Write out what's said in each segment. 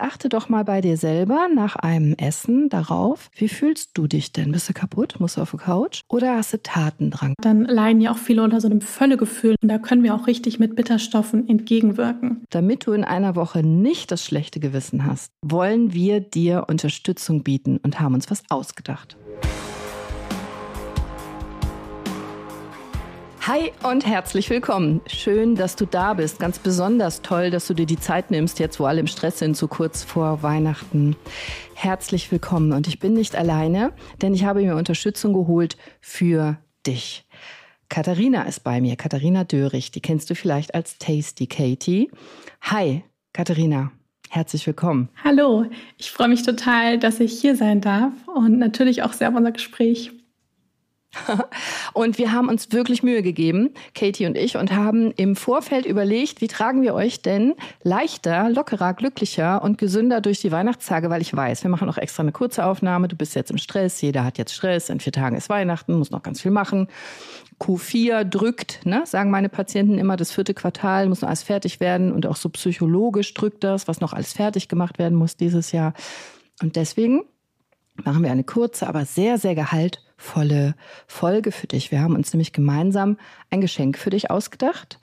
Achte doch mal bei dir selber nach einem Essen darauf, wie fühlst du dich denn? Bist du kaputt? Musst du auf die Couch? Oder hast du Tatendrang? Dann leiden ja auch viele unter so einem Völlegefühl und da können wir auch richtig mit Bitterstoffen entgegenwirken. Damit du in einer Woche nicht das schlechte Gewissen hast, wollen wir dir Unterstützung bieten und haben uns was ausgedacht. Hi und herzlich willkommen. Schön, dass du da bist. Ganz besonders toll, dass du dir die Zeit nimmst, jetzt wo alle im Stress sind, so kurz vor Weihnachten. Herzlich willkommen. Und ich bin nicht alleine, denn ich habe mir Unterstützung geholt für dich. Katharina ist bei mir, Katharina Dörrich. Die kennst du vielleicht als Tasty Katie. Hi, Katharina. Herzlich willkommen. Hallo, ich freue mich total, dass ich hier sein darf und natürlich auch sehr auf unser Gespräch. Und wir haben uns wirklich Mühe gegeben, Katie und ich, und haben im Vorfeld überlegt, wie tragen wir euch denn leichter, lockerer, glücklicher und gesünder durch die Weihnachtstage, weil ich weiß, wir machen auch extra eine kurze Aufnahme. Du bist jetzt im Stress, jeder hat jetzt Stress, in vier Tagen ist Weihnachten, muss noch ganz viel machen. Q4 drückt, ne, sagen meine Patienten immer, das vierte Quartal muss noch alles fertig werden und auch so psychologisch drückt das, was noch alles fertig gemacht werden muss dieses Jahr. Und deswegen machen wir eine kurze, aber sehr, sehr gehaltvolle Folge für dich. Wir haben uns nämlich gemeinsam ein Geschenk für dich ausgedacht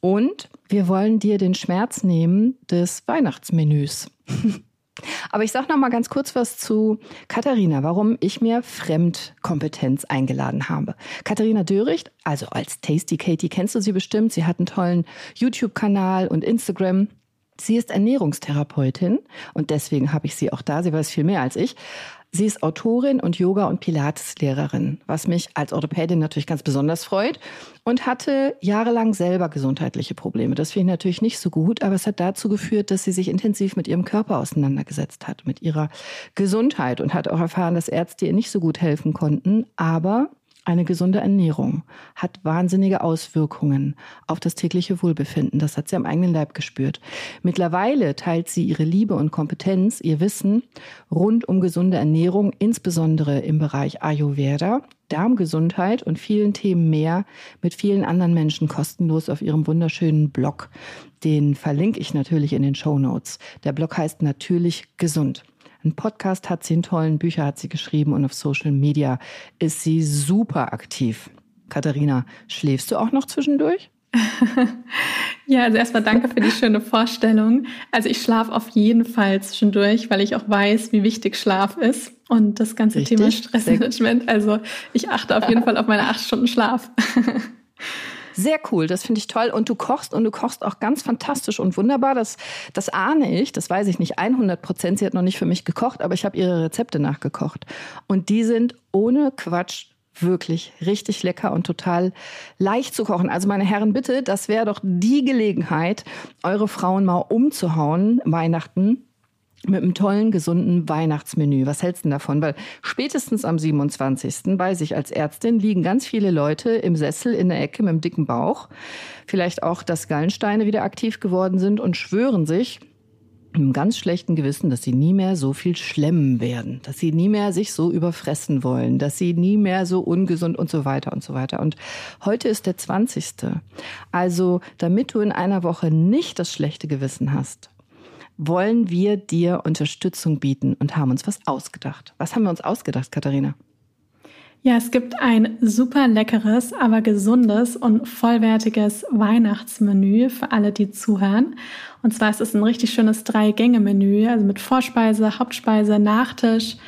und wir wollen dir den Schmerz nehmen des Weihnachtsmenüs. Aber ich sage noch mal ganz kurz was zu Katharina, warum ich mir Fremdkompetenz eingeladen habe. Katharina Döricht, also als Tasty Katie kennst du sie bestimmt. Sie hat einen tollen YouTube-Kanal und Instagram. Sie ist Ernährungstherapeutin und deswegen habe ich sie auch da. Sie weiß viel mehr als ich. Sie ist Autorin und Yoga- und Pilates-Lehrerin, was mich als Orthopädin natürlich ganz besonders freut und hatte jahrelang selber gesundheitliche Probleme. Das finde ich natürlich nicht so gut, aber es hat dazu geführt, dass sie sich intensiv mit ihrem Körper auseinandergesetzt hat, mit ihrer Gesundheit und hat auch erfahren, dass Ärzte ihr nicht so gut helfen konnten, aber eine gesunde Ernährung hat wahnsinnige Auswirkungen auf das tägliche Wohlbefinden. Das hat sie am eigenen Leib gespürt. Mittlerweile teilt sie ihre Liebe und Kompetenz, ihr Wissen rund um gesunde Ernährung, insbesondere im Bereich Ayurveda, Darmgesundheit und vielen Themen mehr mit vielen anderen Menschen kostenlos auf ihrem wunderschönen Blog. Den verlinke ich natürlich in den Show Notes. Der Blog heißt natürlich gesund. Ein Podcast hat sie, einen tollen Bücher hat sie geschrieben und auf Social Media ist sie super aktiv. Katharina, schläfst du auch noch zwischendurch? ja, also erstmal danke für die schöne Vorstellung. Also ich schlafe auf jeden Fall zwischendurch, weil ich auch weiß, wie wichtig Schlaf ist und das ganze Richtig? Thema Stressmanagement. Also ich achte auf jeden Fall auf meine acht Stunden Schlaf. Sehr cool, das finde ich toll. Und du kochst und du kochst auch ganz fantastisch und wunderbar. Das, das ahne ich, das weiß ich nicht 100 Prozent. Sie hat noch nicht für mich gekocht, aber ich habe ihre Rezepte nachgekocht. Und die sind ohne Quatsch wirklich richtig lecker und total leicht zu kochen. Also meine Herren, bitte, das wäre doch die Gelegenheit, eure Frauen mal umzuhauen, Weihnachten mit einem tollen, gesunden Weihnachtsmenü. Was hältst du davon? Weil spätestens am 27. weiß ich als Ärztin, liegen ganz viele Leute im Sessel in der Ecke mit dem dicken Bauch. Vielleicht auch, dass Gallensteine wieder aktiv geworden sind und schwören sich, mit einem ganz schlechten Gewissen, dass sie nie mehr so viel schlemmen werden, dass sie nie mehr sich so überfressen wollen, dass sie nie mehr so ungesund und so weiter und so weiter. Und heute ist der 20. Also, damit du in einer Woche nicht das schlechte Gewissen hast, wollen wir dir Unterstützung bieten und haben uns was ausgedacht. Was haben wir uns ausgedacht, Katharina? Ja, es gibt ein super leckeres, aber gesundes und vollwertiges Weihnachtsmenü für alle, die zuhören. Und zwar ist es ein richtig schönes Drei-Gänge-Menü, also mit Vorspeise, Hauptspeise, Nachtisch.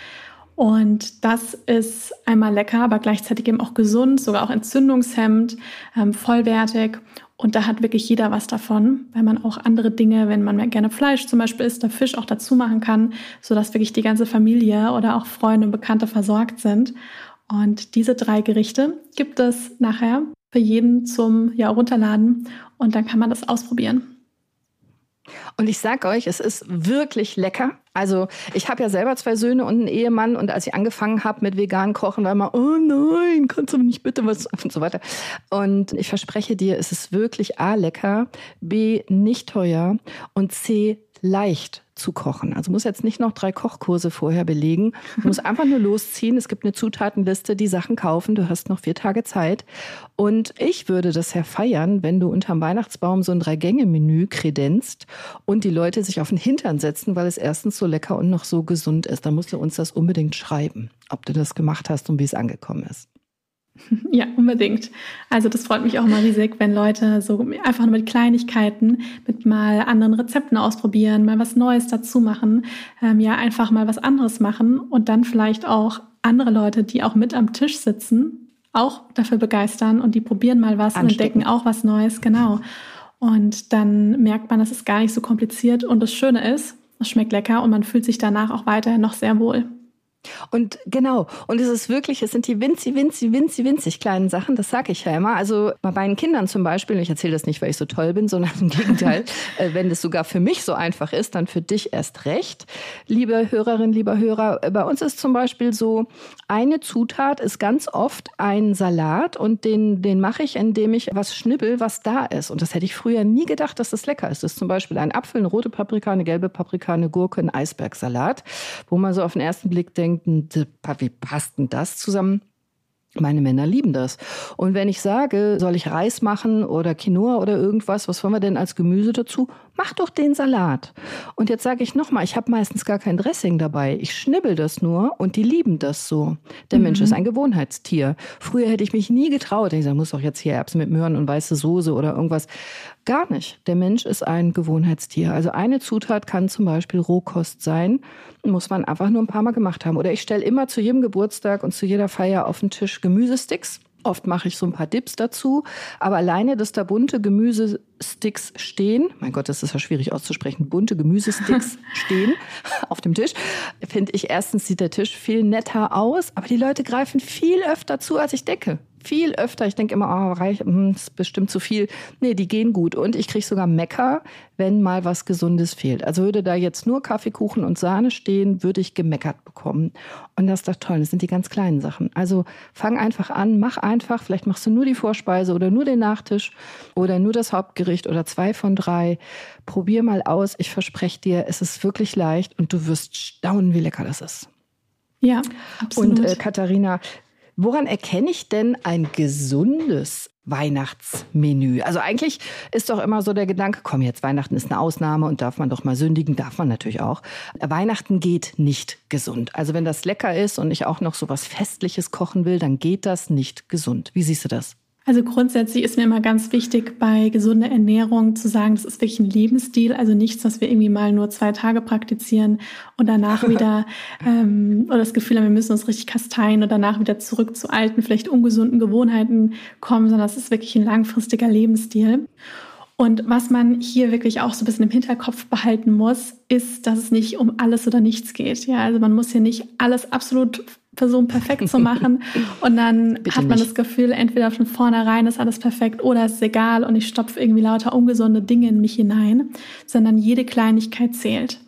Und das ist einmal lecker, aber gleichzeitig eben auch gesund, sogar auch entzündungshemmend, ähm, vollwertig. Und da hat wirklich jeder was davon, weil man auch andere Dinge, wenn man gerne Fleisch zum Beispiel isst, der Fisch auch dazu machen kann, sodass wirklich die ganze Familie oder auch Freunde und Bekannte versorgt sind. Und diese drei Gerichte gibt es nachher für jeden zum ja, Runterladen und dann kann man das ausprobieren. Und ich sag euch, es ist wirklich lecker. Also ich habe ja selber zwei Söhne und einen Ehemann und als ich angefangen habe mit vegan Kochen, war immer, oh nein, kannst du nicht bitte was und so weiter. Und ich verspreche dir, es ist wirklich A lecker, B nicht teuer und C leicht zu kochen. Also muss jetzt nicht noch drei Kochkurse vorher belegen. Du musst einfach nur losziehen. Es gibt eine Zutatenliste, die Sachen kaufen. Du hast noch vier Tage Zeit. Und ich würde das ja feiern, wenn du unterm Weihnachtsbaum so ein Drei-Gänge-Menü kredenzt und die Leute sich auf den Hintern setzen, weil es erstens so lecker und noch so gesund ist. Dann musst du uns das unbedingt schreiben, ob du das gemacht hast und wie es angekommen ist. Ja, unbedingt. Also das freut mich auch mal riesig, wenn Leute so einfach nur mit Kleinigkeiten, mit mal anderen Rezepten ausprobieren, mal was Neues dazu machen, ähm, ja einfach mal was anderes machen und dann vielleicht auch andere Leute, die auch mit am Tisch sitzen, auch dafür begeistern und die probieren mal was und entdecken auch was Neues, genau. Und dann merkt man, es ist gar nicht so kompliziert und das Schöne ist, es schmeckt lecker und man fühlt sich danach auch weiterhin noch sehr wohl. Und genau, und es ist wirklich, es sind die winzig, winzig, winzig, winzig kleinen Sachen, das sage ich ja immer. Also bei meinen Kindern zum Beispiel, ich erzähle das nicht, weil ich so toll bin, sondern im Gegenteil, äh, wenn es sogar für mich so einfach ist, dann für dich erst recht. Liebe Hörerin, lieber Hörer, äh, bei uns ist zum Beispiel so, eine Zutat ist ganz oft ein Salat und den, den mache ich, indem ich was schnibbel, was da ist. Und das hätte ich früher nie gedacht, dass das lecker ist. Das ist zum Beispiel ein Apfel, eine rote Paprika, eine gelbe Paprika, eine Gurke, ein Eisbergsalat, wo man so auf den ersten Blick denkt, denken, wie passt denn das zusammen? Meine Männer lieben das. Und wenn ich sage, soll ich Reis machen oder Quinoa oder irgendwas, was wollen wir denn als Gemüse dazu? Mach doch den Salat. Und jetzt sage ich nochmal, ich habe meistens gar kein Dressing dabei. Ich schnibbel das nur und die lieben das so. Der mhm. Mensch ist ein Gewohnheitstier. Früher hätte ich mich nie getraut. Ich sage, muss doch jetzt hier Erbsen mit Möhren und weiße Soße oder irgendwas. Gar nicht. Der Mensch ist ein Gewohnheitstier. Also eine Zutat kann zum Beispiel Rohkost sein, muss man einfach nur ein paar Mal gemacht haben. Oder ich stelle immer zu jedem Geburtstag und zu jeder Feier auf den Tisch Gemüsesticks. Oft mache ich so ein paar Dips dazu, aber alleine, dass da bunte Gemüsesticks stehen, mein Gott, das ist ja schwierig auszusprechen, bunte Gemüsesticks stehen auf dem Tisch, finde ich erstens sieht der Tisch viel netter aus, aber die Leute greifen viel öfter zu, als ich denke viel öfter. Ich denke immer, oh, reich, hm, ist bestimmt zu viel. Nee, die gehen gut. Und ich kriege sogar Mecker, wenn mal was Gesundes fehlt. Also würde da jetzt nur Kaffeekuchen und Sahne stehen, würde ich gemeckert bekommen. Und das ist doch toll. Das sind die ganz kleinen Sachen. Also fang einfach an, mach einfach. Vielleicht machst du nur die Vorspeise oder nur den Nachtisch oder nur das Hauptgericht oder zwei von drei. Probier mal aus. Ich verspreche dir, es ist wirklich leicht und du wirst staunen, wie lecker das ist. Ja, absolut. Und äh, Katharina, Woran erkenne ich denn ein gesundes Weihnachtsmenü? Also eigentlich ist doch immer so der Gedanke, komm jetzt, Weihnachten ist eine Ausnahme und darf man doch mal sündigen, darf man natürlich auch. Weihnachten geht nicht gesund. Also wenn das lecker ist und ich auch noch so was Festliches kochen will, dann geht das nicht gesund. Wie siehst du das? Also grundsätzlich ist mir immer ganz wichtig, bei gesunder Ernährung zu sagen, das ist wirklich ein Lebensstil, also nichts, was wir irgendwie mal nur zwei Tage praktizieren und danach wieder ähm, oder das Gefühl haben, wir müssen uns richtig kasteien und danach wieder zurück zu alten, vielleicht ungesunden Gewohnheiten kommen, sondern das ist wirklich ein langfristiger Lebensstil. Und was man hier wirklich auch so ein bisschen im Hinterkopf behalten muss, ist, dass es nicht um alles oder nichts geht. Ja, also man muss hier nicht alles absolut Person perfekt zu machen. Und dann Bitte hat man nicht. das Gefühl, entweder von vornherein ist alles perfekt oder es ist egal und ich stopfe irgendwie lauter ungesunde Dinge in mich hinein, sondern jede Kleinigkeit zählt.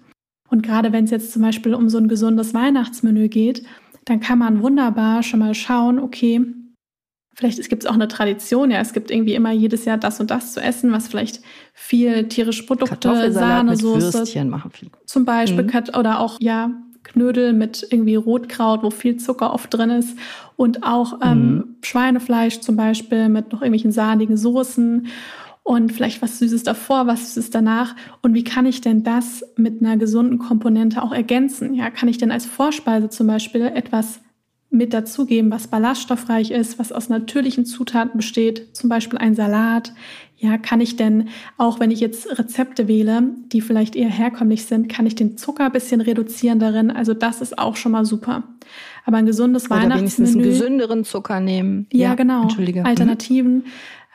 Und gerade wenn es jetzt zum Beispiel um so ein gesundes Weihnachtsmenü geht, dann kann man wunderbar schon mal schauen, okay, vielleicht gibt es auch eine Tradition, ja, es gibt irgendwie immer jedes Jahr das und das zu essen, was vielleicht viel tierische Produkte, Sahne, Soße, zum Beispiel, mhm. oder auch, ja, Knödel mit irgendwie Rotkraut, wo viel Zucker oft drin ist und auch ähm, mhm. Schweinefleisch zum Beispiel mit noch irgendwelchen sahnigen Soßen und vielleicht was Süßes davor, was Süßes danach. Und wie kann ich denn das mit einer gesunden Komponente auch ergänzen? Ja, kann ich denn als Vorspeise zum Beispiel etwas mit dazugeben, was ballaststoffreich ist, was aus natürlichen Zutaten besteht, zum Beispiel ein Salat. Ja, kann ich denn, auch wenn ich jetzt Rezepte wähle, die vielleicht eher herkömmlich sind, kann ich den Zucker ein bisschen reduzieren darin? Also das ist auch schon mal super. Aber ein gesundes Oder Weihnachtsmenü. wenigstens einen gesünderen Zucker nehmen. Ja, ja genau. Entschuldige. Alternativen.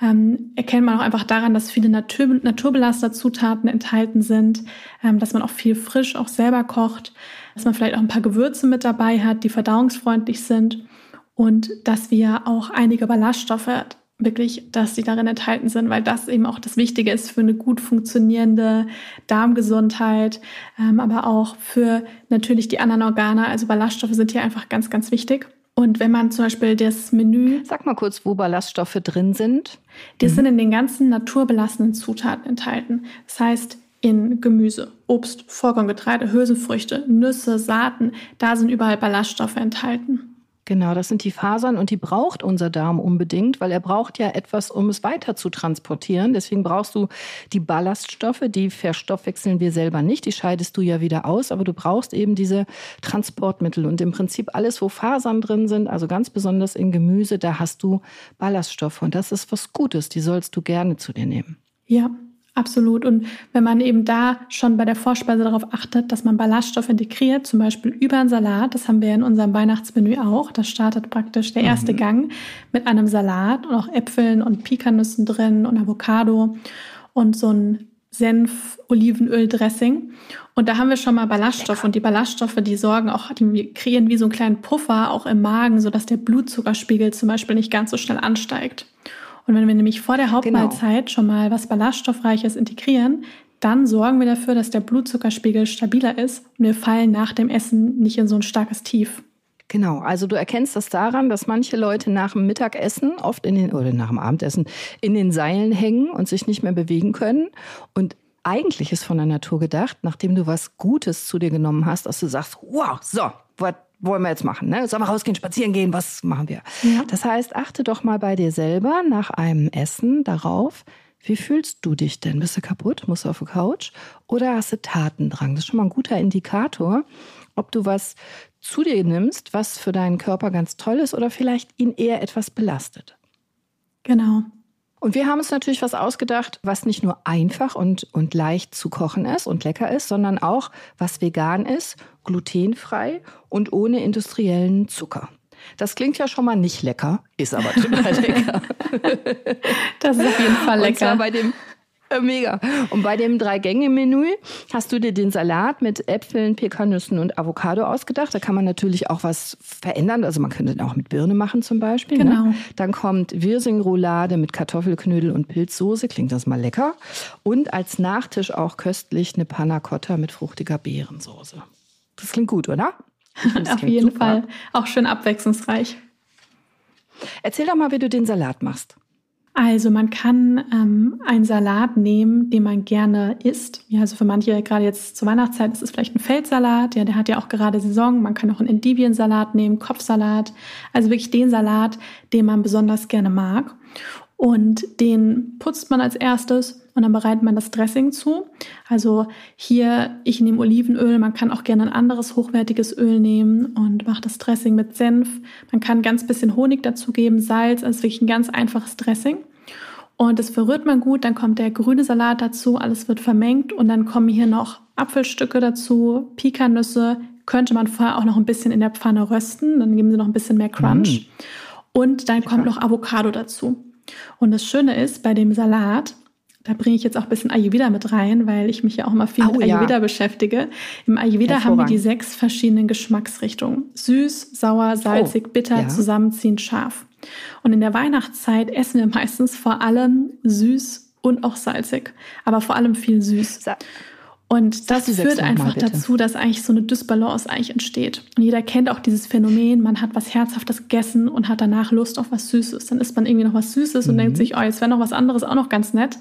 Ähm, erkennt man auch einfach daran, dass viele Natur, Naturbelasterzutaten enthalten sind, ähm, dass man auch viel frisch auch selber kocht dass man vielleicht auch ein paar Gewürze mit dabei hat, die verdauungsfreundlich sind und dass wir auch einige Ballaststoffe wirklich, dass die darin enthalten sind, weil das eben auch das Wichtige ist für eine gut funktionierende Darmgesundheit, ähm, aber auch für natürlich die anderen Organe. Also Ballaststoffe sind hier einfach ganz, ganz wichtig. Und wenn man zum Beispiel das Menü. Sag mal kurz, wo Ballaststoffe drin sind. Die mhm. sind in den ganzen naturbelassenen Zutaten enthalten. Das heißt, in Gemüse, Obst, Vollkorngetreide, Hülsenfrüchte, Nüsse, Saaten. Da sind überall Ballaststoffe enthalten. Genau, das sind die Fasern und die braucht unser Darm unbedingt, weil er braucht ja etwas, um es weiter zu transportieren. Deswegen brauchst du die Ballaststoffe, die verstoffwechseln wir selber nicht, die scheidest du ja wieder aus, aber du brauchst eben diese Transportmittel und im Prinzip alles, wo Fasern drin sind, also ganz besonders in Gemüse, da hast du Ballaststoffe und das ist was Gutes, die sollst du gerne zu dir nehmen. Ja, Absolut. Und wenn man eben da schon bei der Vorspeise darauf achtet, dass man Ballaststoffe integriert, zum Beispiel über einen Salat, das haben wir in unserem Weihnachtsmenü auch. Da startet praktisch der erste mhm. Gang mit einem Salat und auch Äpfeln und Pikannüssen drin und Avocado und so ein Senf, Olivenöl, Dressing. Und da haben wir schon mal Ballaststoffe und die Ballaststoffe, die sorgen auch, die kreieren wie so einen kleinen Puffer auch im Magen, sodass der Blutzuckerspiegel zum Beispiel nicht ganz so schnell ansteigt. Und wenn wir nämlich vor der genau. Hauptmahlzeit genau. schon mal was Ballaststoffreiches integrieren, dann sorgen wir dafür, dass der Blutzuckerspiegel stabiler ist und wir fallen nach dem Essen nicht in so ein starkes Tief. Genau, also du erkennst das daran, dass manche Leute nach dem Mittagessen, oft in den, oder nach dem Abendessen, in den Seilen hängen und sich nicht mehr bewegen können. Und eigentlich ist von der Natur gedacht, nachdem du was Gutes zu dir genommen hast, dass du sagst, wow, so, was wollen wir jetzt machen? Ne? Sollen wir rausgehen, spazieren gehen? Was machen wir? Ja. Das heißt, achte doch mal bei dir selber nach einem Essen darauf, wie fühlst du dich denn? Bist du kaputt? Musst du auf die Couch? Oder hast du Tatendrang? Das ist schon mal ein guter Indikator, ob du was zu dir nimmst, was für deinen Körper ganz toll ist oder vielleicht ihn eher etwas belastet. Genau. Und wir haben uns natürlich was ausgedacht, was nicht nur einfach und, und leicht zu kochen ist und lecker ist, sondern auch was vegan ist, glutenfrei und ohne industriellen Zucker. Das klingt ja schon mal nicht lecker, ist aber total lecker. Das ist auf jeden Fall lecker. Und zwar bei dem mega. Und bei dem Drei-Gänge-Menü hast du dir den Salat mit Äpfeln, Pekannüssen und Avocado ausgedacht. Da kann man natürlich auch was verändern. Also man könnte den auch mit Birne machen zum Beispiel. Ne? Genau. Ne? Dann kommt Wirsingroulade mit Kartoffelknödel und Pilzsoße. Klingt das mal lecker. Und als Nachtisch auch köstlich eine Panna Cotta mit fruchtiger Beerensoße. Das klingt gut, oder? Auf jeden super. Fall. Auch schön abwechslungsreich. Erzähl doch mal, wie du den Salat machst. Also man kann ähm, einen Salat nehmen, den man gerne isst. Ja, also für manche, gerade jetzt zur Weihnachtszeit, ist es vielleicht ein Feldsalat. Ja, der hat ja auch gerade Saison. Man kann auch einen Endiviensalat nehmen, Kopfsalat. Also wirklich den Salat, den man besonders gerne mag. Und den putzt man als erstes und dann bereitet man das Dressing zu. Also hier, ich nehme Olivenöl, man kann auch gerne ein anderes hochwertiges Öl nehmen und macht das Dressing mit Senf. Man kann ganz bisschen Honig dazugeben, Salz, also wirklich ein ganz einfaches Dressing. Und das verrührt man gut, dann kommt der grüne Salat dazu, alles wird vermengt und dann kommen hier noch Apfelstücke dazu, Pikannüsse, könnte man vorher auch noch ein bisschen in der Pfanne rösten, dann geben sie noch ein bisschen mehr Crunch. Mm. Und dann kommt noch Avocado dazu. Und das Schöne ist, bei dem Salat, da bringe ich jetzt auch ein bisschen Ayurveda mit rein, weil ich mich ja auch immer viel oh, mit Ayurveda ja. beschäftige. Im Ayurveda haben wir die sechs verschiedenen Geschmacksrichtungen. Süß, sauer, salzig, oh, bitter, ja. zusammenziehend, scharf. Und in der Weihnachtszeit essen wir meistens vor allem süß und auch salzig, aber vor allem viel süß. Sa und das führt einfach dazu, dass eigentlich so eine Dysbalance eigentlich entsteht. Und jeder kennt auch dieses Phänomen, man hat was Herzhaftes gegessen und hat danach Lust auf was Süßes. Dann isst man irgendwie noch was Süßes mhm. und denkt sich, oh, jetzt wäre noch was anderes auch noch ganz nett.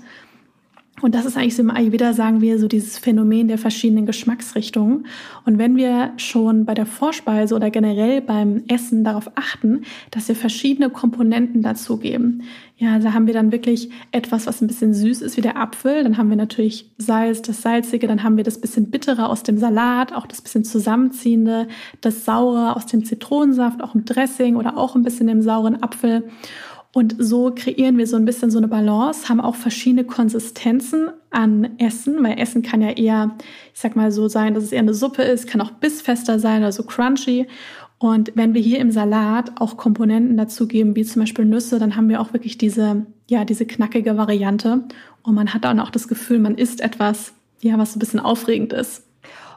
Und das ist eigentlich so im Ayurveda, sagen wir, so dieses Phänomen der verschiedenen Geschmacksrichtungen. Und wenn wir schon bei der Vorspeise oder generell beim Essen darauf achten, dass wir verschiedene Komponenten dazugeben. Ja, da haben wir dann wirklich etwas, was ein bisschen süß ist, wie der Apfel. Dann haben wir natürlich Salz, das Salzige. Dann haben wir das bisschen Bittere aus dem Salat, auch das bisschen Zusammenziehende, das Saure aus dem Zitronensaft, auch im Dressing oder auch ein bisschen im sauren Apfel. Und so kreieren wir so ein bisschen so eine Balance, haben auch verschiedene Konsistenzen an Essen, weil Essen kann ja eher, ich sag mal so sein, dass es eher eine Suppe ist, kann auch bissfester sein oder so crunchy. Und wenn wir hier im Salat auch Komponenten dazugeben, wie zum Beispiel Nüsse, dann haben wir auch wirklich diese, ja, diese knackige Variante. Und man hat dann auch das Gefühl, man isst etwas, ja, was so ein bisschen aufregend ist.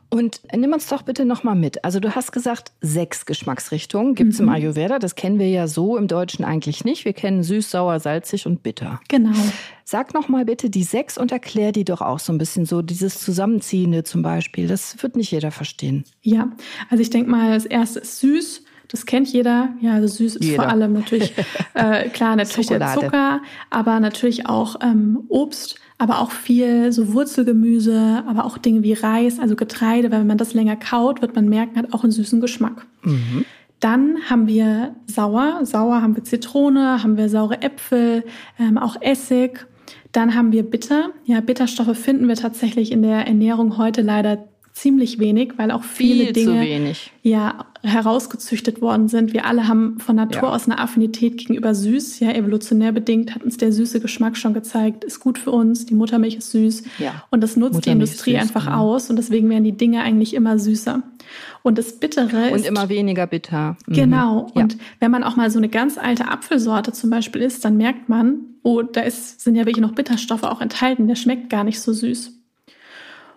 Und nimm uns doch bitte nochmal mit. Also du hast gesagt, sechs Geschmacksrichtungen gibt es mhm. im Ayurveda. Das kennen wir ja so im Deutschen eigentlich nicht. Wir kennen süß, sauer, salzig und bitter. Genau. Sag nochmal bitte die sechs und erklär die doch auch so ein bisschen so, dieses Zusammenziehende zum Beispiel. Das wird nicht jeder verstehen. Ja, also ich denke mal, das erste ist süß. Das kennt jeder. Ja, also süß ist jeder. vor allem natürlich, äh, klar, natürlich der Zucker, aber natürlich auch ähm, Obst aber auch viel so Wurzelgemüse, aber auch Dinge wie Reis, also Getreide, weil wenn man das länger kaut, wird man merken, hat auch einen süßen Geschmack. Mhm. Dann haben wir sauer. Sauer haben wir Zitrone, haben wir saure Äpfel, ähm, auch Essig. Dann haben wir bitter. Ja, Bitterstoffe finden wir tatsächlich in der Ernährung heute leider ziemlich wenig, weil auch viele Viel Dinge ja herausgezüchtet worden sind. Wir alle haben von Natur ja. aus eine Affinität gegenüber süß. Ja, evolutionär bedingt hat uns der süße Geschmack schon gezeigt, ist gut für uns. Die Muttermilch ist süß. Ja. Und das nutzt die Industrie süß, einfach genau. aus. Und deswegen werden die Dinge eigentlich immer süßer. Und das Bittere und ist. Und immer weniger bitter. Mhm. Genau. Ja. Und wenn man auch mal so eine ganz alte Apfelsorte zum Beispiel isst, dann merkt man, oh, da ist, sind ja wirklich noch Bitterstoffe auch enthalten. Der schmeckt gar nicht so süß.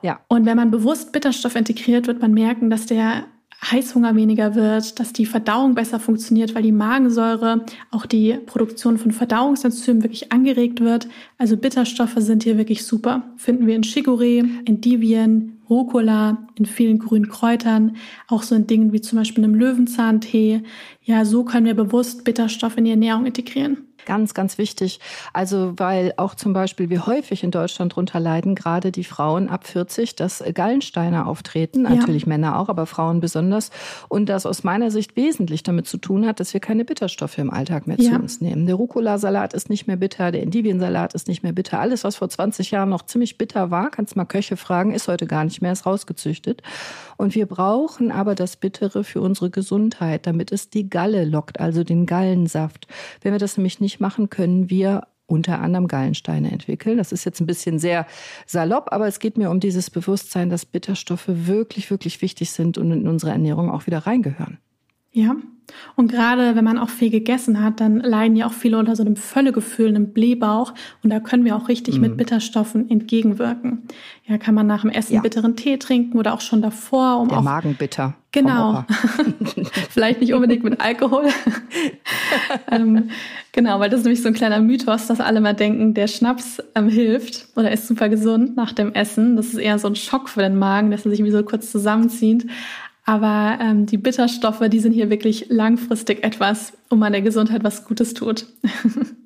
Ja. Und wenn man bewusst Bitterstoff integriert, wird man merken, dass der Heißhunger weniger wird, dass die Verdauung besser funktioniert, weil die Magensäure, auch die Produktion von Verdauungsenzymen wirklich angeregt wird. Also Bitterstoffe sind hier wirklich super. Finden wir in Chicorée, Endivien, Rucola, in vielen grünen Kräutern, auch so in Dingen wie zum Beispiel einem Löwenzahntee. Ja, so können wir bewusst Bitterstoff in die Ernährung integrieren. Ganz, ganz wichtig. Also, weil auch zum Beispiel wir häufig in Deutschland drunter leiden, gerade die Frauen ab 40, dass Gallensteine auftreten. Ja. Natürlich Männer auch, aber Frauen besonders. Und das aus meiner Sicht wesentlich damit zu tun hat, dass wir keine Bitterstoffe im Alltag mehr ja. zu uns nehmen. Der Rucola-Salat ist nicht mehr bitter, der Endiviensalat ist nicht mehr bitter. Alles, was vor 20 Jahren noch ziemlich bitter war, kannst mal Köche fragen, ist heute gar nicht mehr, ist rausgezüchtet. Und wir brauchen aber das Bittere für unsere Gesundheit, damit es die Galle lockt, also den Gallensaft. Wenn wir das nämlich nicht machen, können wir unter anderem Gallensteine entwickeln. Das ist jetzt ein bisschen sehr salopp, aber es geht mir um dieses Bewusstsein, dass Bitterstoffe wirklich, wirklich wichtig sind und in unsere Ernährung auch wieder reingehören. Ja, und gerade wenn man auch viel gegessen hat, dann leiden ja auch viele unter so einem Völlegefühl, einem Blähbauch. Und da können wir auch richtig mhm. mit Bitterstoffen entgegenwirken. Ja, kann man nach dem Essen ja. bitteren Tee trinken oder auch schon davor. Um Der auch, Magenbitter. Genau. Vielleicht nicht unbedingt mit Alkohol. ähm, genau, weil das ist nämlich so ein kleiner Mythos, dass alle mal denken, der Schnaps ähm, hilft oder ist super gesund nach dem Essen. Das ist eher so ein Schock für den Magen, dass er sich wie so kurz zusammenzieht. Aber ähm, die Bitterstoffe, die sind hier wirklich langfristig etwas, um an der Gesundheit was Gutes tut.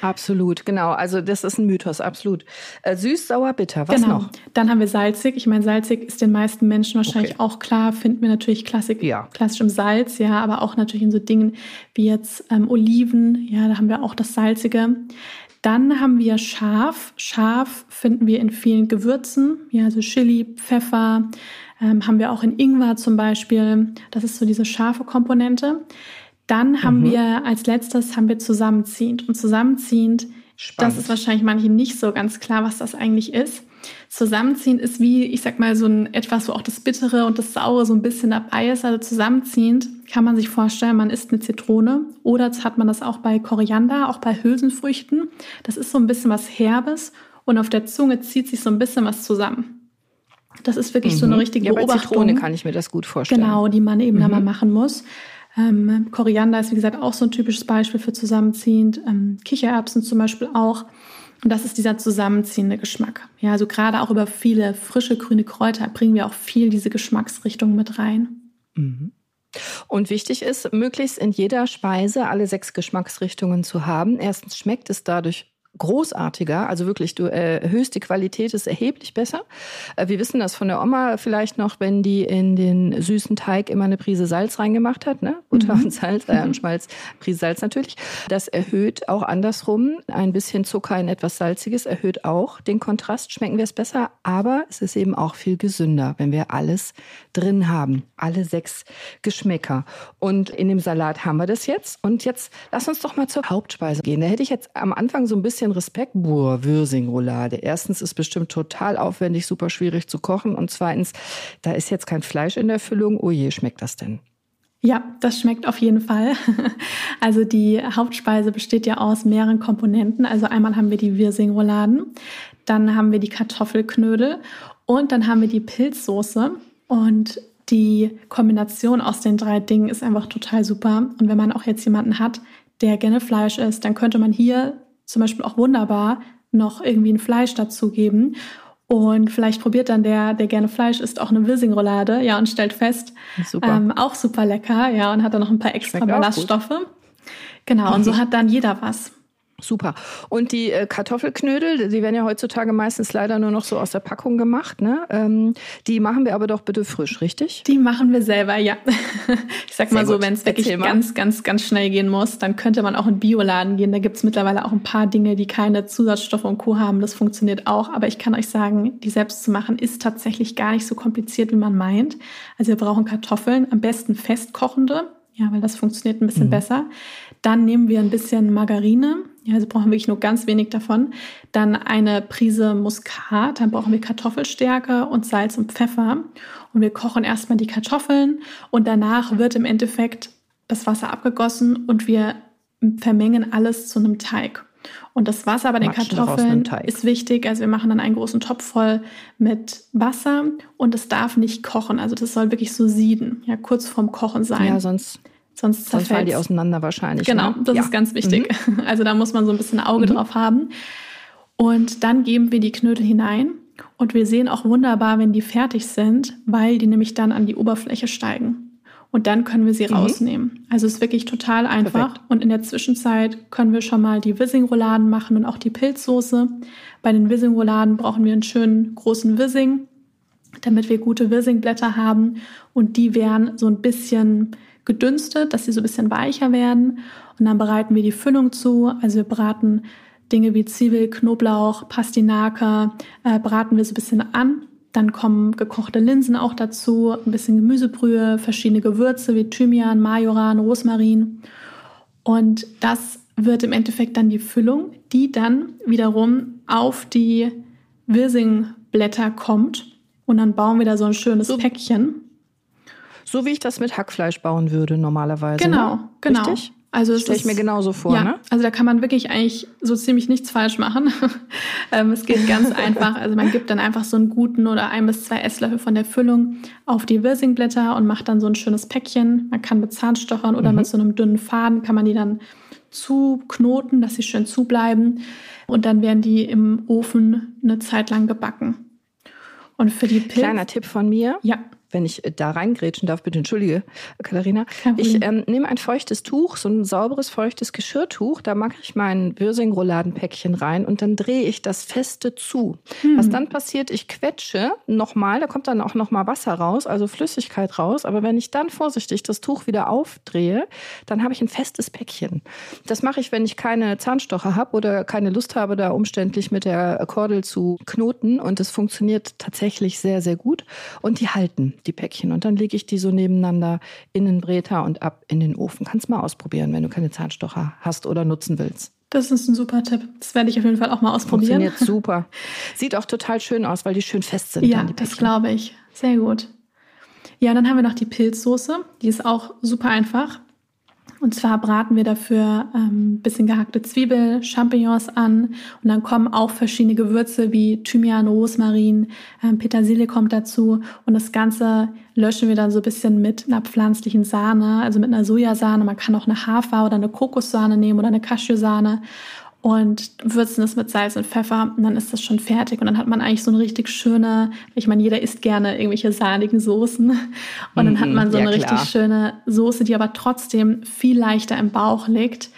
Absolut, genau. Also das ist ein Mythos, absolut. Äh, süß, sauer, bitter. Was genau. noch? Dann haben wir salzig. Ich meine, salzig ist den meisten Menschen wahrscheinlich okay. auch klar. Finden wir natürlich klassik, ja. klassisch im Salz, ja, aber auch natürlich in so Dingen wie jetzt ähm, Oliven. Ja, da haben wir auch das Salzige. Dann haben wir Schaf. Schaf finden wir in vielen Gewürzen, ja, also Chili, Pfeffer, ähm, haben wir auch in Ingwer zum Beispiel. Das ist so diese scharfe Komponente. Dann haben mhm. wir als letztes haben wir zusammenziehend. Und zusammenziehend, Spannend. das ist wahrscheinlich manchen nicht so ganz klar, was das eigentlich ist. Zusammenziehend ist wie, ich sag mal, so ein etwas, wo auch das Bittere und das Saure so ein bisschen dabei ist. Also zusammenziehend kann man sich vorstellen, man isst eine Zitrone oder jetzt hat man das auch bei Koriander, auch bei Hülsenfrüchten. Das ist so ein bisschen was Herbes und auf der Zunge zieht sich so ein bisschen was zusammen. Das ist wirklich mhm. so eine mhm. richtige ja, bei Beobachtung. Zitrone kann ich mir das gut vorstellen. Genau, die man eben mhm. da mal machen muss. Ähm, Koriander ist, wie gesagt, auch so ein typisches Beispiel für zusammenziehend. Ähm, Kichererbsen zum Beispiel auch. Und das ist dieser zusammenziehende Geschmack. Ja, also gerade auch über viele frische grüne Kräuter bringen wir auch viel diese Geschmacksrichtung mit rein. Mhm. Und wichtig ist, möglichst in jeder Speise alle sechs Geschmacksrichtungen zu haben. Erstens schmeckt es dadurch großartiger. Also wirklich, du erhöhst die Qualität, ist erheblich besser. Äh, wir wissen das von der Oma vielleicht noch, wenn die in den süßen Teig immer eine Prise Salz reingemacht hat, ne? Butter mhm. und Salz, äh, und Schmalz, Prise Salz natürlich. Das erhöht auch andersrum. Ein bisschen Zucker in etwas Salziges erhöht auch den Kontrast. Schmecken wir es besser, aber es ist eben auch viel gesünder, wenn wir alles drin haben. Alle sechs Geschmäcker. Und in dem Salat haben wir das jetzt. Und jetzt lass uns doch mal zur Hauptspeise gehen. Da hätte ich jetzt am Anfang so ein bisschen bisschen Respekt. Boah, Würsing-Roulade. Erstens ist bestimmt total aufwendig, super schwierig zu kochen. Und zweitens, da ist jetzt kein Fleisch in der Füllung. Oh je, schmeckt das denn? Ja, das schmeckt auf jeden Fall. Also die Hauptspeise besteht ja aus mehreren Komponenten. Also einmal haben wir die Wirsing-Rouladen, dann haben wir die Kartoffelknödel und dann haben wir die Pilzsoße. Und die Kombination aus den drei Dingen ist einfach total super. Und wenn man auch jetzt jemanden hat, der gerne Fleisch isst, dann könnte man hier zum Beispiel auch wunderbar noch irgendwie ein Fleisch dazugeben. Und vielleicht probiert dann der, der gerne Fleisch isst, auch eine Wilsing-Roulade, ja, und stellt fest, super. Ähm, auch super lecker, ja, und hat dann noch ein paar extra Ballaststoffe. Genau, und so hat dann jeder was. Super. Und die äh, Kartoffelknödel, die werden ja heutzutage meistens leider nur noch so aus der Packung gemacht. Ne? Ähm, die machen wir aber doch bitte frisch, richtig? Die machen wir selber, ja. ich sag mal Sehr so, wenn es wirklich ganz, ganz, ganz schnell gehen muss, dann könnte man auch in Bioladen gehen. Da gibt's mittlerweile auch ein paar Dinge, die keine Zusatzstoffe und Co. haben. Das funktioniert auch. Aber ich kann euch sagen, die selbst zu machen, ist tatsächlich gar nicht so kompliziert, wie man meint. Also wir brauchen Kartoffeln, am besten festkochende. Ja, weil das funktioniert ein bisschen mhm. besser. Dann nehmen wir ein bisschen Margarine, ja, also brauchen wir wirklich nur ganz wenig davon. Dann eine Prise Muskat, dann brauchen wir Kartoffelstärke und Salz und Pfeffer. Und wir kochen erstmal die Kartoffeln und danach wird im Endeffekt das Wasser abgegossen und wir vermengen alles zu einem Teig. Und das Wasser bei den Matschen Kartoffeln ist wichtig. Also wir machen dann einen großen Topf voll mit Wasser und es darf nicht kochen. Also das soll wirklich so sieden, ja, kurz vorm Kochen sein. Ja, sonst Sonst, Sonst fallen die auseinander wahrscheinlich. Genau, ne? das ja. ist ganz wichtig. Mhm. Also da muss man so ein bisschen Auge mhm. drauf haben. Und dann geben wir die Knödel hinein. Und wir sehen auch wunderbar, wenn die fertig sind, weil die nämlich dann an die Oberfläche steigen. Und dann können wir sie mhm. rausnehmen. Also es ist wirklich total einfach. Perfekt. Und in der Zwischenzeit können wir schon mal die Wissing-Rouladen machen und auch die Pilzsoße. Bei den Wissing-Rouladen brauchen wir einen schönen großen Wissing, damit wir gute Wissing-Blätter haben. Und die werden so ein bisschen gedünstet, dass sie so ein bisschen weicher werden. Und dann bereiten wir die Füllung zu. Also wir braten Dinge wie Zwiebel, Knoblauch, Pastinake, äh, braten wir so ein bisschen an. Dann kommen gekochte Linsen auch dazu, ein bisschen Gemüsebrühe, verschiedene Gewürze wie Thymian, Majoran, Rosmarin. Und das wird im Endeffekt dann die Füllung, die dann wiederum auf die Wirsingblätter kommt. Und dann bauen wir da so ein schönes so, Päckchen. So wie ich das mit Hackfleisch bauen würde normalerweise. Genau, ne? genau. Richtig? Also stelle ich mir genauso vor, ja, ne? Also da kann man wirklich eigentlich so ziemlich nichts falsch machen. ähm, es geht ganz einfach. Also man gibt dann einfach so einen guten oder ein bis zwei Esslöffel von der Füllung auf die Wirsingblätter und macht dann so ein schönes Päckchen. Man kann mit Zahnstochern oder mhm. mit so einem dünnen Faden kann man die dann zuknoten, dass sie schön zubleiben. Und dann werden die im Ofen eine Zeit lang gebacken. Und für die Pilz Kleiner Tipp von mir. Ja wenn ich äh, da reingrätschen darf, bitte entschuldige, Katharina. Ich ähm, nehme ein feuchtes Tuch, so ein sauberes, feuchtes Geschirrtuch, da mache ich mein Würsing-Rouladenpäckchen rein und dann drehe ich das feste zu. Hm. Was dann passiert, ich quetsche nochmal, da kommt dann auch nochmal Wasser raus, also Flüssigkeit raus, aber wenn ich dann vorsichtig das Tuch wieder aufdrehe, dann habe ich ein festes Päckchen. Das mache ich, wenn ich keine Zahnstocher habe oder keine Lust habe, da umständlich mit der Kordel zu knoten und es funktioniert tatsächlich sehr, sehr gut und die halten die Päckchen. Und dann lege ich die so nebeneinander in den Breter und ab in den Ofen. Kannst mal ausprobieren, wenn du keine Zahnstocher hast oder nutzen willst. Das ist ein super Tipp. Das werde ich auf jeden Fall auch mal ausprobieren. Funktioniert super. Sieht auch total schön aus, weil die schön fest sind. Ja, das glaube ich. Sehr gut. Ja, dann haben wir noch die Pilzsoße. Die ist auch super einfach. Und zwar braten wir dafür ähm, bisschen gehackte Zwiebel, Champignons an. Und dann kommen auch verschiedene Gewürze wie Thymian, Rosmarin, ähm, Petersilie kommt dazu. Und das Ganze löschen wir dann so ein bisschen mit einer pflanzlichen Sahne, also mit einer Sojasahne. Man kann auch eine Hafer- oder eine Kokossahne nehmen oder eine Cashewsahne und würzen es mit Salz und Pfeffer und dann ist das schon fertig und dann hat man eigentlich so eine richtig schöne, ich meine, jeder isst gerne irgendwelche sahnigen Soßen und dann hat man so ja, eine klar. richtig schöne Soße, die aber trotzdem viel leichter im Bauch liegt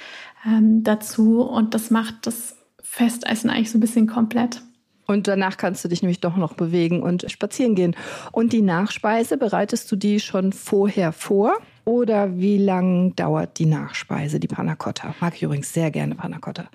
ähm, dazu und das macht das Festessen eigentlich so ein bisschen komplett. Und danach kannst du dich nämlich doch noch bewegen und spazieren gehen. Und die Nachspeise, bereitest du die schon vorher vor? Oder wie lang dauert die Nachspeise, die Panna Cotta? Mag ich übrigens sehr gerne Panna Cotta.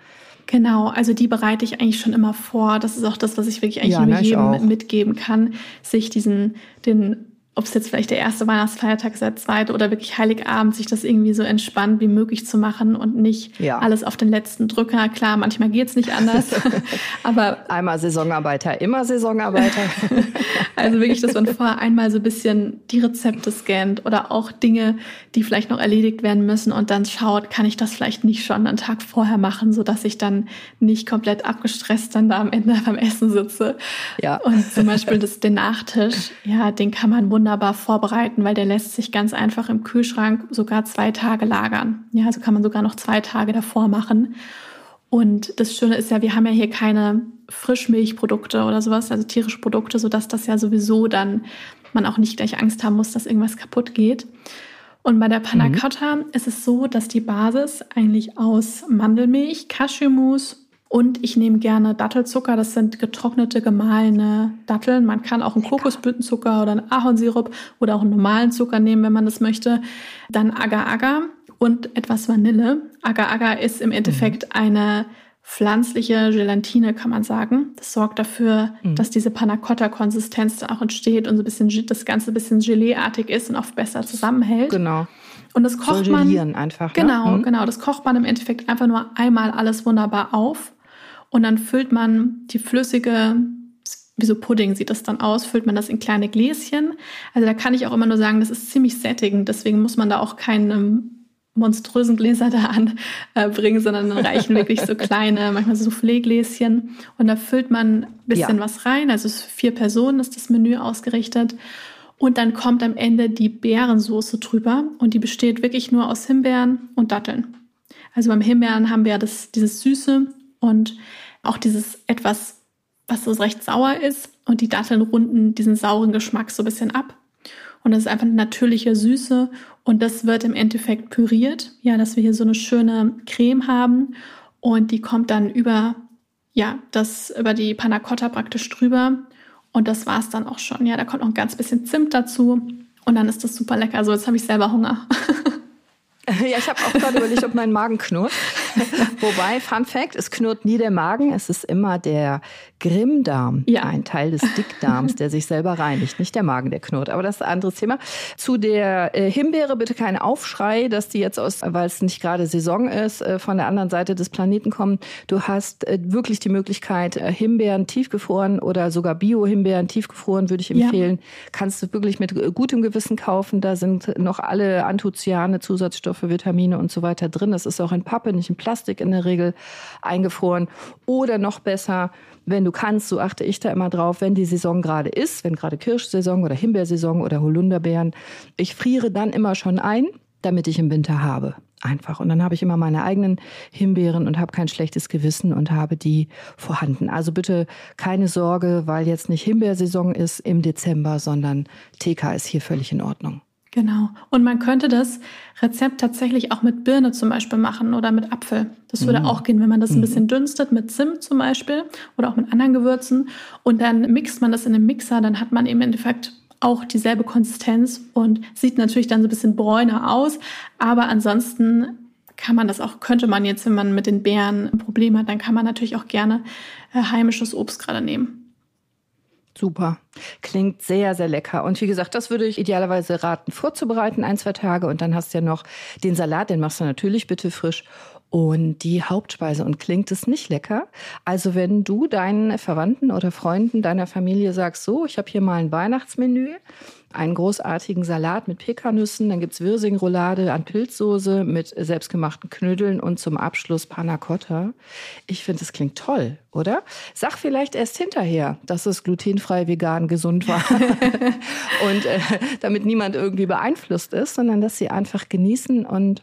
Genau, also die bereite ich eigentlich schon immer vor. Das ist auch das, was ich wirklich eigentlich ja, nur ne, jedem mitgeben kann, sich diesen, den ob es jetzt vielleicht der erste Weihnachtsfeiertag ist, der zweite oder wirklich Heiligabend, sich das irgendwie so entspannt wie möglich zu machen und nicht ja. alles auf den letzten Drücker. Klar, manchmal geht's nicht anders, aber einmal Saisonarbeiter, immer Saisonarbeiter. also wirklich, dass man vorher einmal so ein bisschen die Rezepte scannt oder auch Dinge, die vielleicht noch erledigt werden müssen und dann schaut, kann ich das vielleicht nicht schon einen Tag vorher machen, so dass ich dann nicht komplett abgestresst dann da am Ende beim Essen sitze. Ja. Und zum Beispiel das, den Nachtisch, ja, den kann man wunderbar wunderbar vorbereiten, weil der lässt sich ganz einfach im Kühlschrank sogar zwei Tage lagern. Ja, also kann man sogar noch zwei Tage davor machen. Und das Schöne ist ja, wir haben ja hier keine Frischmilchprodukte oder sowas, also tierische Produkte, sodass das ja sowieso dann man auch nicht gleich Angst haben muss, dass irgendwas kaputt geht. Und bei der Panna Cotta mhm. ist es so, dass die Basis eigentlich aus Mandelmilch, Cashewmus und ich nehme gerne Dattelzucker. Das sind getrocknete, gemahlene Datteln. Man kann auch einen Lecker. Kokosblütenzucker oder einen Ahornsirup oder auch einen normalen Zucker nehmen, wenn man das möchte. Dann Agar-Agar und etwas Vanille. Agar-Agar ist im Endeffekt mhm. eine pflanzliche Gelatine, kann man sagen. Das sorgt dafür, mhm. dass diese Panna Cotta-Konsistenz dann auch entsteht und so ein bisschen das Ganze ein bisschen Geleeartig ist und auch besser zusammenhält. Genau. Und das kocht man einfach. Ne? Genau, mhm. genau. Das kocht man im Endeffekt einfach nur einmal alles wunderbar auf und dann füllt man die flüssige, wie so Pudding sieht das dann aus, füllt man das in kleine Gläschen. Also da kann ich auch immer nur sagen, das ist ziemlich sättigend. Deswegen muss man da auch keine monströsen Gläser da anbringen, sondern dann reichen wirklich so kleine, manchmal so Soufflé-Gläschen. Und da füllt man ein bisschen ja. was rein. Also für vier Personen ist das Menü ausgerichtet. Und dann kommt am Ende die Beerensoße drüber. Und die besteht wirklich nur aus Himbeeren und Datteln. Also beim Himbeeren haben wir ja das, dieses Süße und auch dieses etwas, was so recht sauer ist und die Datteln runden diesen sauren Geschmack so ein bisschen ab. Und das ist einfach eine natürliche Süße und das wird im Endeffekt püriert, ja, dass wir hier so eine schöne Creme haben und die kommt dann über, ja, das über die Panna Cotta praktisch drüber und das war es dann auch schon. Ja, da kommt noch ein ganz bisschen Zimt dazu und dann ist das super lecker. Also jetzt habe ich selber Hunger. Ja, ich habe auch gerade überlegt, ob mein Magen knurrt. Wobei, Fun Fact, es knurrt nie der Magen, es ist immer der Grimmdarm, ja. ein Teil des Dickdarms, der sich selber reinigt. Nicht der Magen, der knurrt, aber das ist ein anderes Thema. Zu der äh, Himbeere bitte kein Aufschrei, dass die jetzt aus, weil es nicht gerade Saison ist, äh, von der anderen Seite des Planeten kommen. Du hast äh, wirklich die Möglichkeit, äh, Himbeeren tiefgefroren oder sogar Bio-Himbeeren tiefgefroren, würde ich empfehlen. Ja. Kannst du wirklich mit äh, gutem Gewissen kaufen. Da sind noch alle Anthocyane, Zusatzstoffe, Vitamine und so weiter drin. Das ist auch in Pappe, nicht in Plastik in der Regel eingefroren. Oder noch besser, wenn du kannst, so achte ich da immer drauf, wenn die Saison gerade ist, wenn gerade Kirschsaison oder Himbeersaison oder Holunderbeeren, ich friere dann immer schon ein, damit ich im Winter habe. Einfach. Und dann habe ich immer meine eigenen Himbeeren und habe kein schlechtes Gewissen und habe die vorhanden. Also bitte keine Sorge, weil jetzt nicht Himbeersaison ist im Dezember, sondern TK ist hier völlig in Ordnung. Genau. Und man könnte das Rezept tatsächlich auch mit Birne zum Beispiel machen oder mit Apfel. Das würde mm. auch gehen, wenn man das ein mhm. bisschen dünstet, mit Zimt zum Beispiel oder auch mit anderen Gewürzen. Und dann mixt man das in einem Mixer, dann hat man im Endeffekt auch dieselbe Konsistenz und sieht natürlich dann so ein bisschen bräuner aus. Aber ansonsten kann man das auch, könnte man jetzt, wenn man mit den Beeren ein Problem hat, dann kann man natürlich auch gerne äh, heimisches Obst gerade nehmen. Super. Klingt sehr, sehr lecker. Und wie gesagt, das würde ich idealerweise raten, vorzubereiten, ein, zwei Tage. Und dann hast du ja noch den Salat, den machst du natürlich bitte frisch. Und die Hauptspeise. Und klingt es nicht lecker? Also wenn du deinen Verwandten oder Freunden deiner Familie sagst, so, ich habe hier mal ein Weihnachtsmenü, einen großartigen Salat mit Pekannüssen, dann gibt's Wirsingroulade an Pilzsoße mit selbstgemachten Knödeln und zum Abschluss Panna Cotta. Ich finde, es klingt toll, oder? Sag vielleicht erst hinterher, dass es glutenfrei, vegan, gesund war und äh, damit niemand irgendwie beeinflusst ist, sondern dass sie einfach genießen und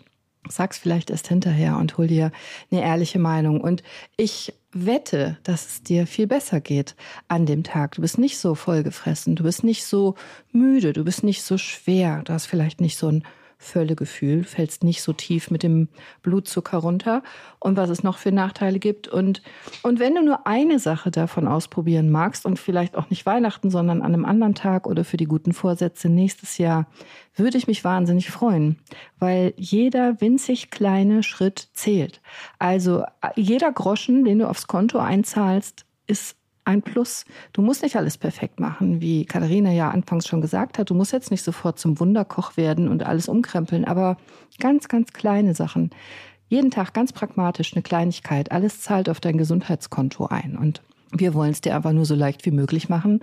sag's vielleicht erst hinterher und hol dir eine ehrliche Meinung. Und ich wette, dass es dir viel besser geht an dem Tag. Du bist nicht so vollgefressen, du bist nicht so müde, du bist nicht so schwer, du hast vielleicht nicht so ein Völlegefühl, fällst nicht so tief mit dem Blutzucker runter und was es noch für Nachteile gibt. Und, und wenn du nur eine Sache davon ausprobieren magst und vielleicht auch nicht Weihnachten, sondern an einem anderen Tag oder für die guten Vorsätze nächstes Jahr, würde ich mich wahnsinnig freuen, weil jeder winzig kleine Schritt zählt. Also jeder Groschen, den du aufs Konto einzahlst, ist ein Plus. Du musst nicht alles perfekt machen, wie Katharina ja anfangs schon gesagt hat. Du musst jetzt nicht sofort zum Wunderkoch werden und alles umkrempeln, aber ganz, ganz kleine Sachen. Jeden Tag ganz pragmatisch eine Kleinigkeit. Alles zahlt auf dein Gesundheitskonto ein. Und wir wollen es dir einfach nur so leicht wie möglich machen,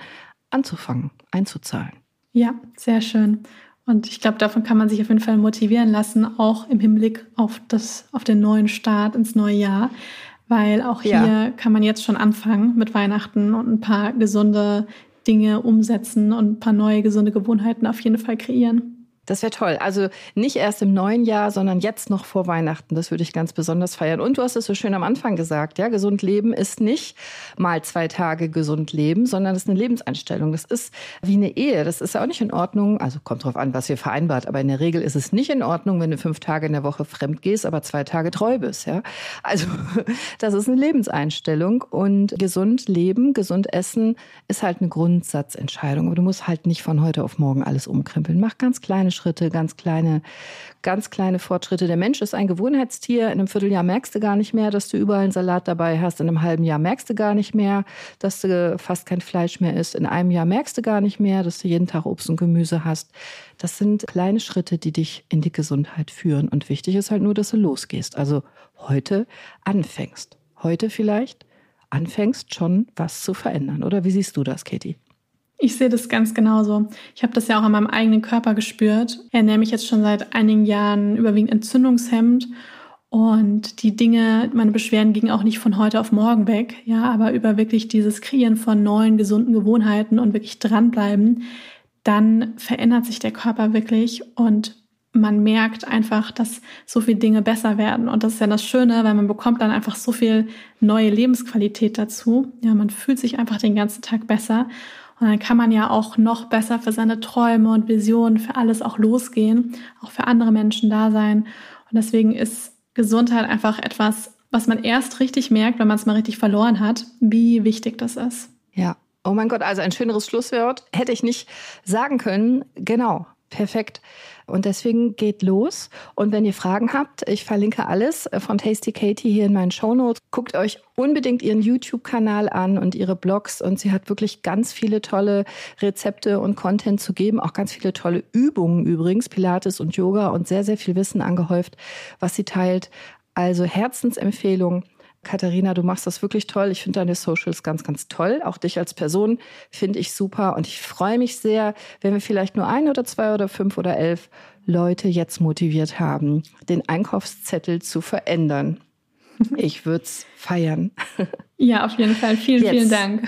anzufangen, einzuzahlen. Ja, sehr schön. Und ich glaube, davon kann man sich auf jeden Fall motivieren lassen, auch im Hinblick auf, das, auf den neuen Start ins neue Jahr weil auch hier ja. kann man jetzt schon anfangen mit Weihnachten und ein paar gesunde Dinge umsetzen und ein paar neue gesunde Gewohnheiten auf jeden Fall kreieren. Das wäre toll. Also nicht erst im neuen Jahr, sondern jetzt noch vor Weihnachten. Das würde ich ganz besonders feiern. Und du hast es so schön am Anfang gesagt, ja, gesund leben ist nicht mal zwei Tage gesund leben, sondern das ist eine Lebenseinstellung. Das ist wie eine Ehe. Das ist auch nicht in Ordnung. Also kommt drauf an, was ihr vereinbart. Aber in der Regel ist es nicht in Ordnung, wenn du fünf Tage in der Woche fremd gehst, aber zwei Tage treu bist, ja. Also das ist eine Lebenseinstellung und gesund leben, gesund essen ist halt eine Grundsatzentscheidung. Aber du musst halt nicht von heute auf morgen alles umkrempeln. Mach ganz kleine Schritte, ganz kleine, ganz kleine Fortschritte. Der Mensch ist ein Gewohnheitstier. In einem Vierteljahr merkst du gar nicht mehr, dass du überall einen Salat dabei hast. In einem halben Jahr merkst du gar nicht mehr, dass du fast kein Fleisch mehr isst. In einem Jahr merkst du gar nicht mehr, dass du jeden Tag Obst und Gemüse hast. Das sind kleine Schritte, die dich in die Gesundheit führen. Und wichtig ist halt nur, dass du losgehst. Also heute anfängst. Heute vielleicht anfängst schon was zu verändern. Oder wie siehst du das, Katie? Ich sehe das ganz genauso. Ich habe das ja auch an meinem eigenen Körper gespürt. Ich ernähre mich jetzt schon seit einigen Jahren überwiegend entzündungshemmend. Und die Dinge, meine Beschwerden gingen auch nicht von heute auf morgen weg, ja, aber über wirklich dieses Kreieren von neuen, gesunden Gewohnheiten und wirklich dranbleiben, dann verändert sich der Körper wirklich und man merkt einfach, dass so viele Dinge besser werden. Und das ist ja das Schöne, weil man bekommt dann einfach so viel neue Lebensqualität dazu. Ja, man fühlt sich einfach den ganzen Tag besser. Und dann kann man ja auch noch besser für seine Träume und Visionen, für alles auch losgehen, auch für andere Menschen da sein. Und deswegen ist Gesundheit einfach etwas, was man erst richtig merkt, wenn man es mal richtig verloren hat, wie wichtig das ist. Ja. Oh mein Gott, also ein schöneres Schlusswort hätte ich nicht sagen können. Genau. Perfekt. Und deswegen geht los. Und wenn ihr Fragen habt, ich verlinke alles von Tasty Katie hier in meinen Show Notes. Guckt euch unbedingt ihren YouTube-Kanal an und ihre Blogs. Und sie hat wirklich ganz viele tolle Rezepte und Content zu geben. Auch ganz viele tolle Übungen übrigens, Pilates und Yoga und sehr, sehr viel Wissen angehäuft, was sie teilt. Also Herzensempfehlung. Katharina, du machst das wirklich toll. Ich finde deine Socials ganz, ganz toll. Auch dich als Person finde ich super. Und ich freue mich sehr, wenn wir vielleicht nur ein oder zwei oder fünf oder elf Leute jetzt motiviert haben, den Einkaufszettel zu verändern. Ich würde es feiern. Ja, auf jeden Fall. Vielen, jetzt. vielen Dank.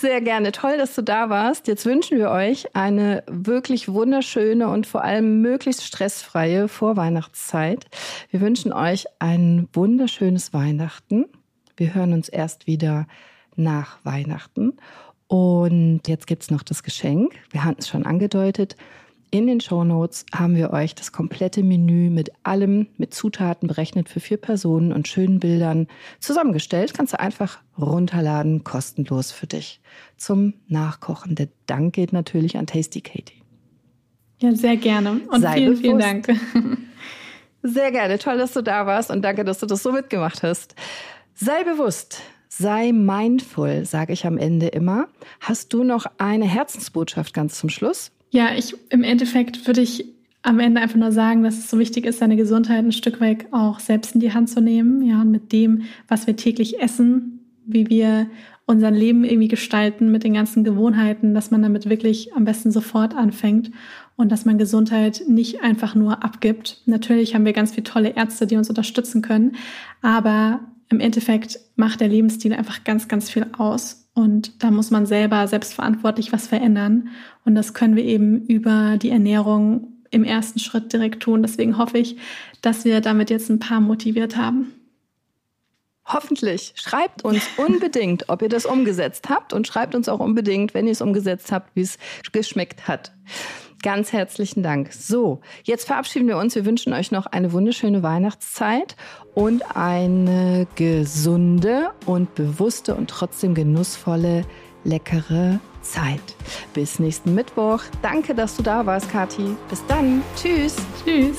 Sehr gerne. Toll, dass du da warst. Jetzt wünschen wir euch eine wirklich wunderschöne und vor allem möglichst stressfreie Vorweihnachtszeit. Wir wünschen euch ein wunderschönes Weihnachten. Wir hören uns erst wieder nach Weihnachten. Und jetzt gibt es noch das Geschenk. Wir hatten es schon angedeutet. In den Show Notes haben wir euch das komplette Menü mit allem, mit Zutaten berechnet für vier Personen und schönen Bildern zusammengestellt. Kannst du einfach runterladen, kostenlos für dich zum Nachkochen. Der Dank geht natürlich an Tasty Katie. Ja, sehr gerne. Und Sei vielen, bewusst. vielen Dank. Sehr gerne. Toll, dass du da warst und danke, dass du das so mitgemacht hast. Sei bewusst. Sei mindful, sage ich am Ende immer. Hast du noch eine Herzensbotschaft ganz zum Schluss? Ja, ich im Endeffekt würde ich am Ende einfach nur sagen, dass es so wichtig ist, seine Gesundheit ein Stück weit auch selbst in die Hand zu nehmen. Ja, und mit dem, was wir täglich essen, wie wir unser Leben irgendwie gestalten mit den ganzen Gewohnheiten, dass man damit wirklich am besten sofort anfängt und dass man Gesundheit nicht einfach nur abgibt. Natürlich haben wir ganz viele tolle Ärzte, die uns unterstützen können, aber im Endeffekt macht der Lebensstil einfach ganz, ganz viel aus. Und da muss man selber selbstverantwortlich was verändern. Und das können wir eben über die Ernährung im ersten Schritt direkt tun. Deswegen hoffe ich, dass wir damit jetzt ein paar motiviert haben. Hoffentlich. Schreibt uns unbedingt, ob ihr das umgesetzt habt und schreibt uns auch unbedingt, wenn ihr es umgesetzt habt, wie es geschmeckt hat. Ganz herzlichen Dank. So, jetzt verabschieden wir uns. Wir wünschen euch noch eine wunderschöne Weihnachtszeit und eine gesunde und bewusste und trotzdem genussvolle, leckere Zeit. Bis nächsten Mittwoch. Danke, dass du da warst, Kathi. Bis dann. Tschüss. Tschüss.